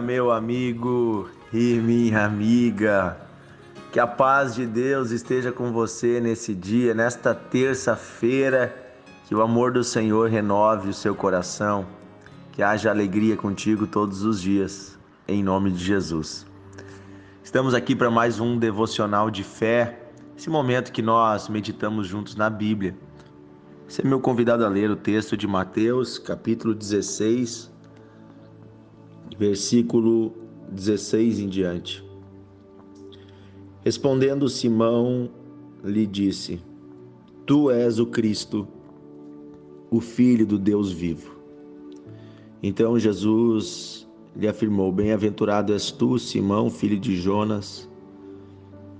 meu amigo e minha amiga. Que a paz de Deus esteja com você nesse dia, nesta terça-feira. Que o amor do Senhor renove o seu coração. Que haja alegria contigo todos os dias, em nome de Jesus. Estamos aqui para mais um devocional de fé, esse momento que nós meditamos juntos na Bíblia. Você é meu convidado a ler o texto de Mateus, capítulo 16, versículo 16 em diante. Respondendo Simão, lhe disse: Tu és o Cristo, o Filho do Deus vivo. Então Jesus lhe afirmou: Bem-aventurado és tu, Simão, filho de Jonas,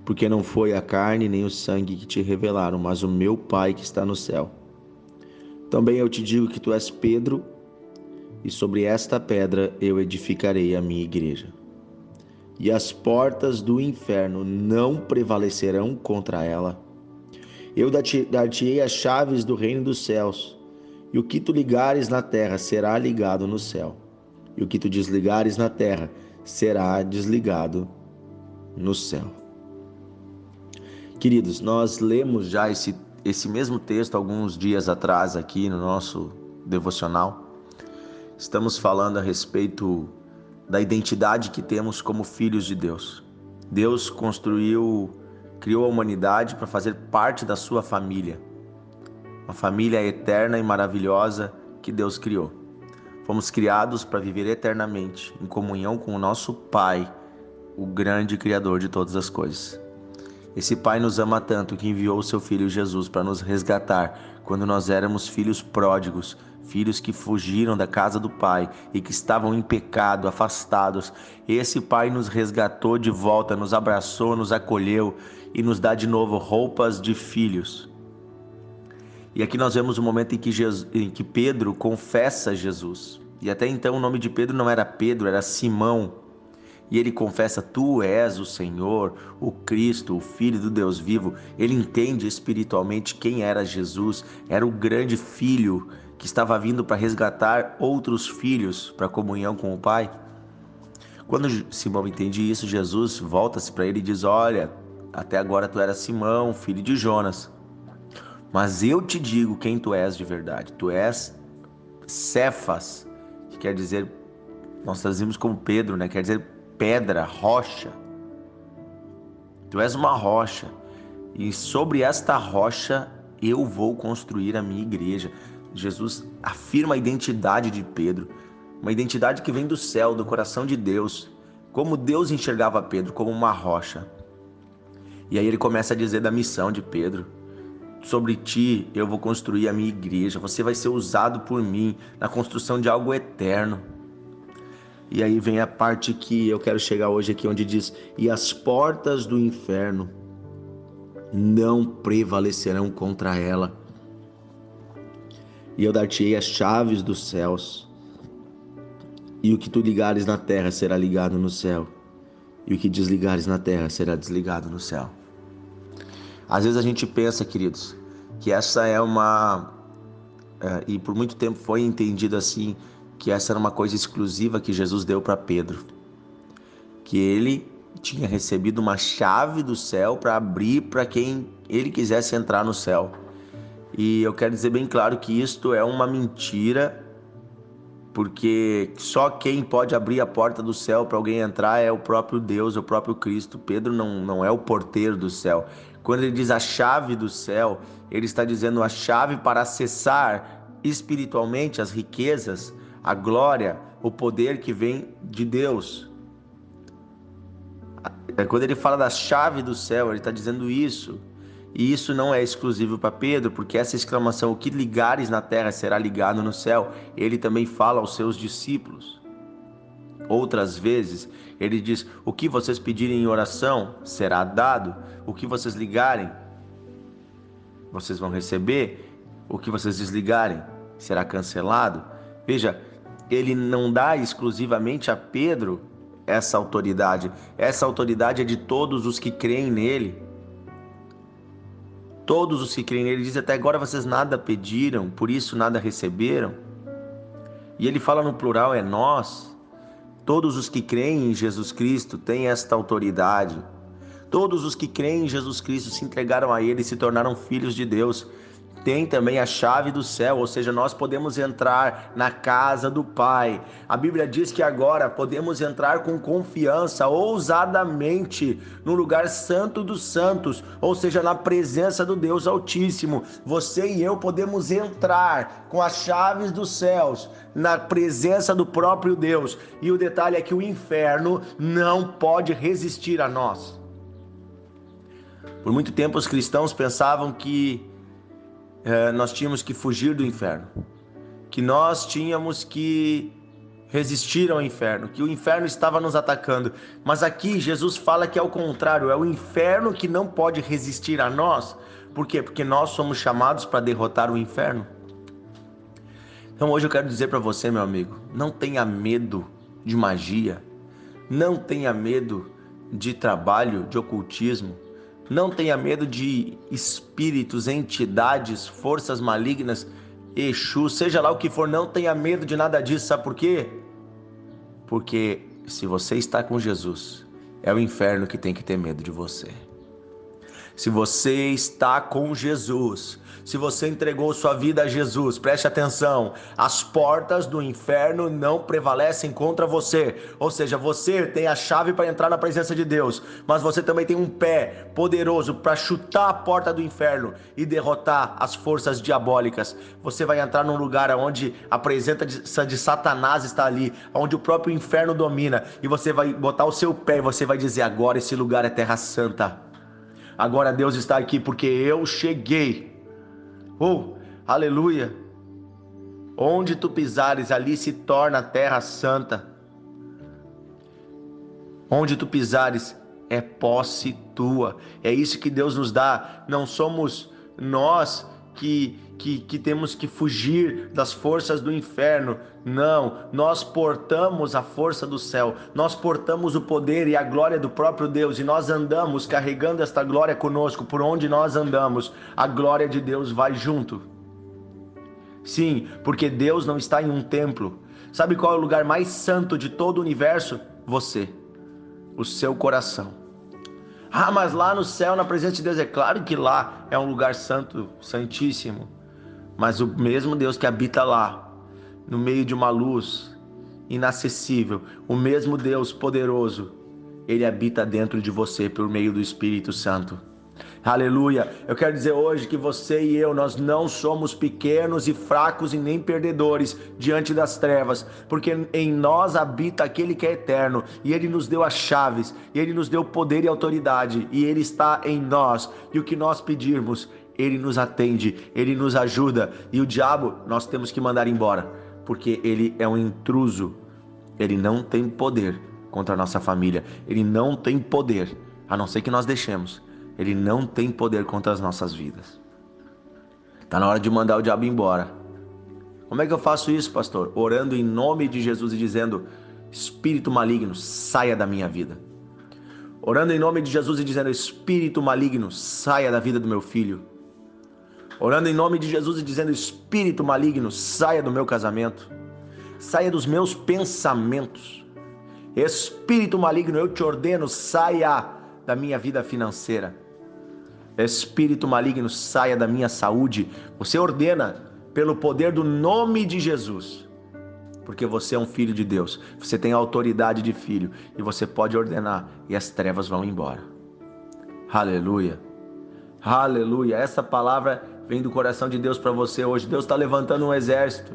porque não foi a carne nem o sangue que te revelaram, mas o meu Pai que está no céu. Também eu te digo que tu és Pedro, e sobre esta pedra eu edificarei a minha igreja. E as portas do inferno não prevalecerão contra ela. Eu dar-te-ei as chaves do reino dos céus, e o que tu ligares na terra será ligado no céu, e o que tu desligares na terra será desligado no céu. Queridos, nós lemos já esse, esse mesmo texto alguns dias atrás aqui no nosso devocional. Estamos falando a respeito da identidade que temos como filhos de Deus. Deus construiu, criou a humanidade para fazer parte da sua família. Uma família eterna e maravilhosa que Deus criou. Fomos criados para viver eternamente em comunhão com o nosso Pai, o grande Criador de todas as coisas. Esse Pai nos ama tanto que enviou o seu Filho Jesus para nos resgatar quando nós éramos filhos pródigos, filhos que fugiram da casa do pai e que estavam em pecado, afastados. Esse pai nos resgatou de volta, nos abraçou, nos acolheu e nos dá de novo roupas de filhos. E aqui nós vemos o momento em que, Jesus, em que Pedro confessa Jesus. E até então o nome de Pedro não era Pedro, era Simão. E ele confessa: Tu és o Senhor, o Cristo, o Filho do Deus vivo. Ele entende espiritualmente quem era Jesus, era o grande filho que estava vindo para resgatar outros filhos para comunhão com o Pai. Quando Simão entende isso, Jesus volta-se para ele e diz: Olha, até agora tu eras Simão, filho de Jonas, mas eu te digo quem tu és de verdade. Tu és Cefas, que quer dizer, nós trazemos como Pedro, né? Quer dizer pedra, rocha. Tu és uma rocha, e sobre esta rocha eu vou construir a minha igreja. Jesus afirma a identidade de Pedro, uma identidade que vem do céu, do coração de Deus, como Deus enxergava Pedro como uma rocha. E aí ele começa a dizer da missão de Pedro: Sobre ti eu vou construir a minha igreja, você vai ser usado por mim na construção de algo eterno. E aí vem a parte que eu quero chegar hoje aqui, onde diz: E as portas do inferno não prevalecerão contra ela e eu dar-te-ei as chaves dos céus. E o que tu ligares na terra será ligado no céu, e o que desligares na terra será desligado no céu. Às vezes a gente pensa, queridos, que essa é uma. É, e por muito tempo foi entendido assim, que essa era uma coisa exclusiva que Jesus deu para Pedro. Que ele tinha recebido uma chave do céu para abrir para quem ele quisesse entrar no céu. E eu quero dizer bem claro que isto é uma mentira, porque só quem pode abrir a porta do céu para alguém entrar é o próprio Deus, o próprio Cristo. Pedro não, não é o porteiro do céu. Quando ele diz a chave do céu, ele está dizendo a chave para acessar espiritualmente as riquezas, a glória, o poder que vem de Deus. Quando ele fala da chave do céu, ele está dizendo isso. E isso não é exclusivo para Pedro, porque essa exclamação, o que ligares na terra será ligado no céu, ele também fala aos seus discípulos. Outras vezes, ele diz: O que vocês pedirem em oração será dado, o que vocês ligarem, vocês vão receber, o que vocês desligarem será cancelado. Veja, ele não dá exclusivamente a Pedro essa autoridade, essa autoridade é de todos os que creem nele. Todos os que creem nele, diz até agora vocês nada pediram, por isso nada receberam. E ele fala no plural, é nós. Todos os que creem em Jesus Cristo têm esta autoridade. Todos os que creem em Jesus Cristo se entregaram a Ele e se tornaram filhos de Deus tem também a chave do céu, ou seja, nós podemos entrar na casa do Pai. A Bíblia diz que agora podemos entrar com confiança, ousadamente, no lugar santo dos santos, ou seja, na presença do Deus Altíssimo. Você e eu podemos entrar com as chaves dos céus, na presença do próprio Deus. E o detalhe é que o inferno não pode resistir a nós. Por muito tempo os cristãos pensavam que é, nós tínhamos que fugir do inferno, que nós tínhamos que resistir ao inferno, que o inferno estava nos atacando. Mas aqui Jesus fala que é o contrário, é o inferno que não pode resistir a nós. Por quê? Porque nós somos chamados para derrotar o inferno. Então hoje eu quero dizer para você, meu amigo, não tenha medo de magia, não tenha medo de trabalho, de ocultismo, não tenha medo de espíritos, entidades, forças malignas, Exu, seja lá o que for, não tenha medo de nada disso, sabe por quê? Porque se você está com Jesus, é o inferno que tem que ter medo de você. Se você está com Jesus, se você entregou sua vida a Jesus, preste atenção: as portas do inferno não prevalecem contra você. Ou seja, você tem a chave para entrar na presença de Deus, mas você também tem um pé poderoso para chutar a porta do inferno e derrotar as forças diabólicas. Você vai entrar num lugar onde a presença de Satanás está ali, onde o próprio inferno domina, e você vai botar o seu pé e você vai dizer: agora esse lugar é terra santa. Agora Deus está aqui porque eu cheguei Oh, aleluia! Onde tu pisares, ali se torna a terra santa. Onde tu pisares, é posse tua. É isso que Deus nos dá. Não somos nós que, que, que temos que fugir das forças do inferno. Não, nós portamos a força do céu, nós portamos o poder e a glória do próprio Deus e nós andamos carregando esta glória conosco por onde nós andamos. A glória de Deus vai junto. Sim, porque Deus não está em um templo. Sabe qual é o lugar mais santo de todo o universo? Você, o seu coração. Ah, mas lá no céu, na presença de Deus, é claro que lá é um lugar santo, santíssimo. Mas o mesmo Deus que habita lá, no meio de uma luz inacessível, o mesmo Deus poderoso, ele habita dentro de você por meio do Espírito Santo. Aleluia. Eu quero dizer hoje que você e eu, nós não somos pequenos e fracos e nem perdedores diante das trevas, porque em nós habita aquele que é eterno e ele nos deu as chaves, e ele nos deu poder e autoridade, e ele está em nós. E o que nós pedirmos, ele nos atende, ele nos ajuda, e o diabo nós temos que mandar embora, porque ele é um intruso. Ele não tem poder contra a nossa família, ele não tem poder, a não ser que nós deixemos ele não tem poder contra as nossas vidas. Está na hora de mandar o diabo embora. Como é que eu faço isso, pastor? Orando em nome de Jesus e dizendo: Espírito maligno, saia da minha vida. Orando em nome de Jesus e dizendo: Espírito maligno, saia da vida do meu filho. Orando em nome de Jesus e dizendo: Espírito maligno, saia do meu casamento. Saia dos meus pensamentos. Espírito maligno, eu te ordeno, saia da minha vida financeira espírito maligno saia da minha saúde. Você ordena pelo poder do nome de Jesus. Porque você é um filho de Deus. Você tem autoridade de filho e você pode ordenar e as trevas vão embora. Aleluia. Aleluia. Essa palavra vem do coração de Deus para você hoje. Deus está levantando um exército.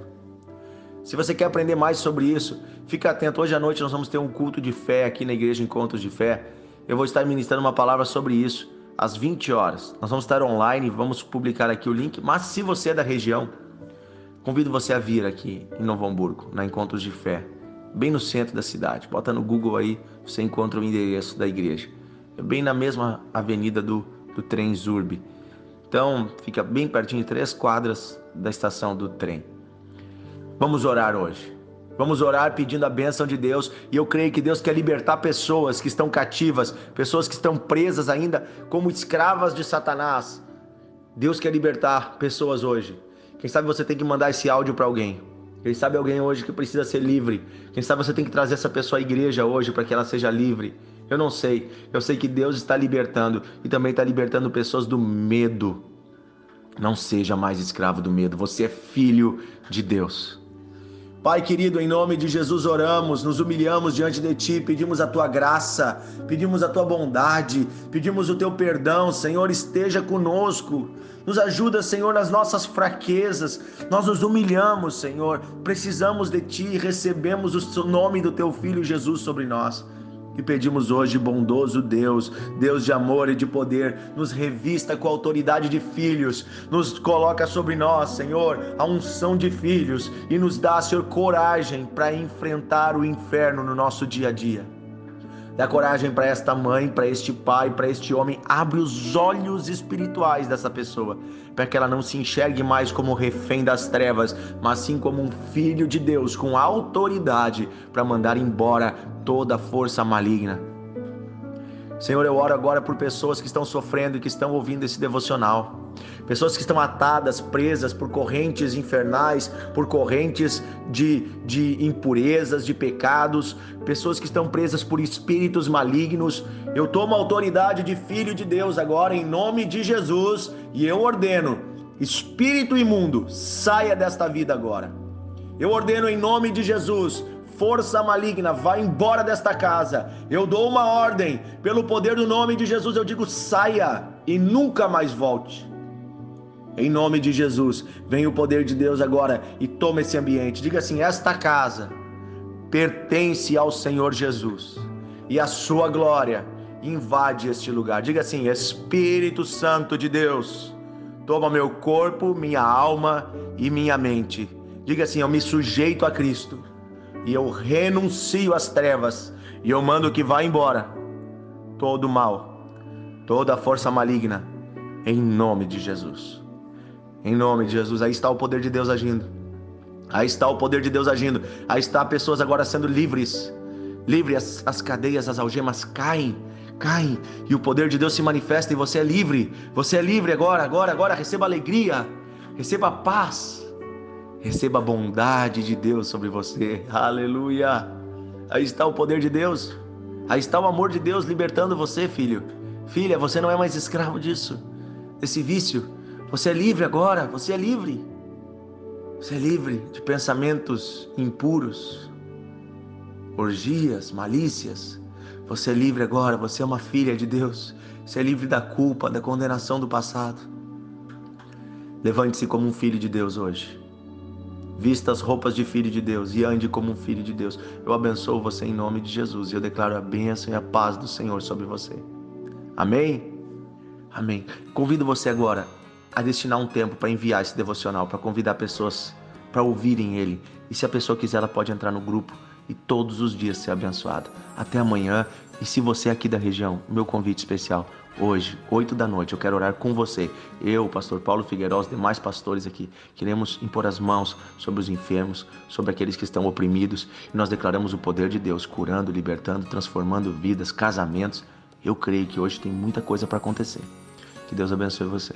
Se você quer aprender mais sobre isso, fica atento. Hoje à noite nós vamos ter um culto de fé aqui na Igreja Encontros de Fé. Eu vou estar ministrando uma palavra sobre isso às 20 horas. Nós vamos estar online, vamos publicar aqui o link, mas se você é da região, convido você a vir aqui em Novo Hamburgo, na Encontros de Fé, bem no centro da cidade. Bota no Google aí, você encontra o endereço da igreja. É bem na mesma avenida do, do trem Zurb. Então, fica bem pertinho, três quadras da estação do trem. Vamos orar hoje. Vamos orar pedindo a bênção de Deus e eu creio que Deus quer libertar pessoas que estão cativas, pessoas que estão presas ainda como escravas de Satanás. Deus quer libertar pessoas hoje. Quem sabe você tem que mandar esse áudio para alguém. Quem sabe alguém hoje que precisa ser livre. Quem sabe você tem que trazer essa pessoa à igreja hoje para que ela seja livre. Eu não sei. Eu sei que Deus está libertando e também está libertando pessoas do medo. Não seja mais escravo do medo. Você é filho de Deus. Pai querido, em nome de Jesus oramos, nos humilhamos diante de Ti, pedimos a Tua graça, pedimos a Tua bondade, pedimos o Teu perdão, Senhor, esteja conosco. Nos ajuda, Senhor, nas nossas fraquezas. Nós nos humilhamos, Senhor. Precisamos de Ti, recebemos o nome do Teu Filho Jesus sobre nós. E pedimos hoje, bondoso Deus, Deus de amor e de poder, nos revista com a autoridade de filhos, nos coloca sobre nós, Senhor, a unção de filhos e nos dá, Senhor, coragem para enfrentar o inferno no nosso dia a dia. Dá coragem para esta mãe, para este pai, para este homem. Abre os olhos espirituais dessa pessoa, para que ela não se enxergue mais como refém das trevas, mas sim como um filho de Deus com autoridade para mandar embora toda força maligna. Senhor, eu oro agora por pessoas que estão sofrendo e que estão ouvindo esse devocional. Pessoas que estão atadas, presas por correntes infernais, por correntes de, de impurezas, de pecados, pessoas que estão presas por espíritos malignos. Eu tomo autoridade de filho de Deus agora, em nome de Jesus, e eu ordeno: espírito imundo, saia desta vida agora. Eu ordeno em nome de Jesus, força maligna, vá embora desta casa. Eu dou uma ordem, pelo poder do nome de Jesus, eu digo: saia e nunca mais volte. Em nome de Jesus, vem o poder de Deus agora e toma esse ambiente. Diga assim: esta casa pertence ao Senhor Jesus e a sua glória invade este lugar. Diga assim: Espírito Santo de Deus, toma meu corpo, minha alma e minha mente. Diga assim: eu me sujeito a Cristo e eu renuncio às trevas e eu mando que vá embora todo mal, toda força maligna, em nome de Jesus. Em nome de Jesus, aí está o poder de Deus agindo. Aí está o poder de Deus agindo. Aí está pessoas agora sendo livres. Livres, as, as cadeias, as algemas caem, caem e o poder de Deus se manifesta e você é livre. Você é livre agora, agora, agora. Receba alegria, receba paz, Receba a bondade de Deus sobre você. Aleluia. Aí está o poder de Deus. Aí está o amor de Deus libertando você, filho. Filha, você não é mais escravo disso, desse vício. Você é livre agora, você é livre. Você é livre de pensamentos impuros, orgias, malícias. Você é livre agora, você é uma filha de Deus. Você é livre da culpa, da condenação do passado. Levante-se como um filho de Deus hoje. Vista as roupas de filho de Deus e ande como um filho de Deus. Eu abençoo você em nome de Jesus e eu declaro a bênção e a paz do Senhor sobre você. Amém? Amém. Convido você agora a destinar um tempo para enviar esse devocional, para convidar pessoas para ouvirem ele. E se a pessoa quiser, ela pode entrar no grupo e todos os dias ser abençoada. Até amanhã. E se você é aqui da região, meu convite especial Hoje, 8 da noite, eu quero orar com você. Eu, pastor Paulo Figueiredo, os demais pastores aqui, queremos impor as mãos sobre os enfermos, sobre aqueles que estão oprimidos, e nós declaramos o poder de Deus, curando, libertando, transformando vidas, casamentos. Eu creio que hoje tem muita coisa para acontecer. Que Deus abençoe você.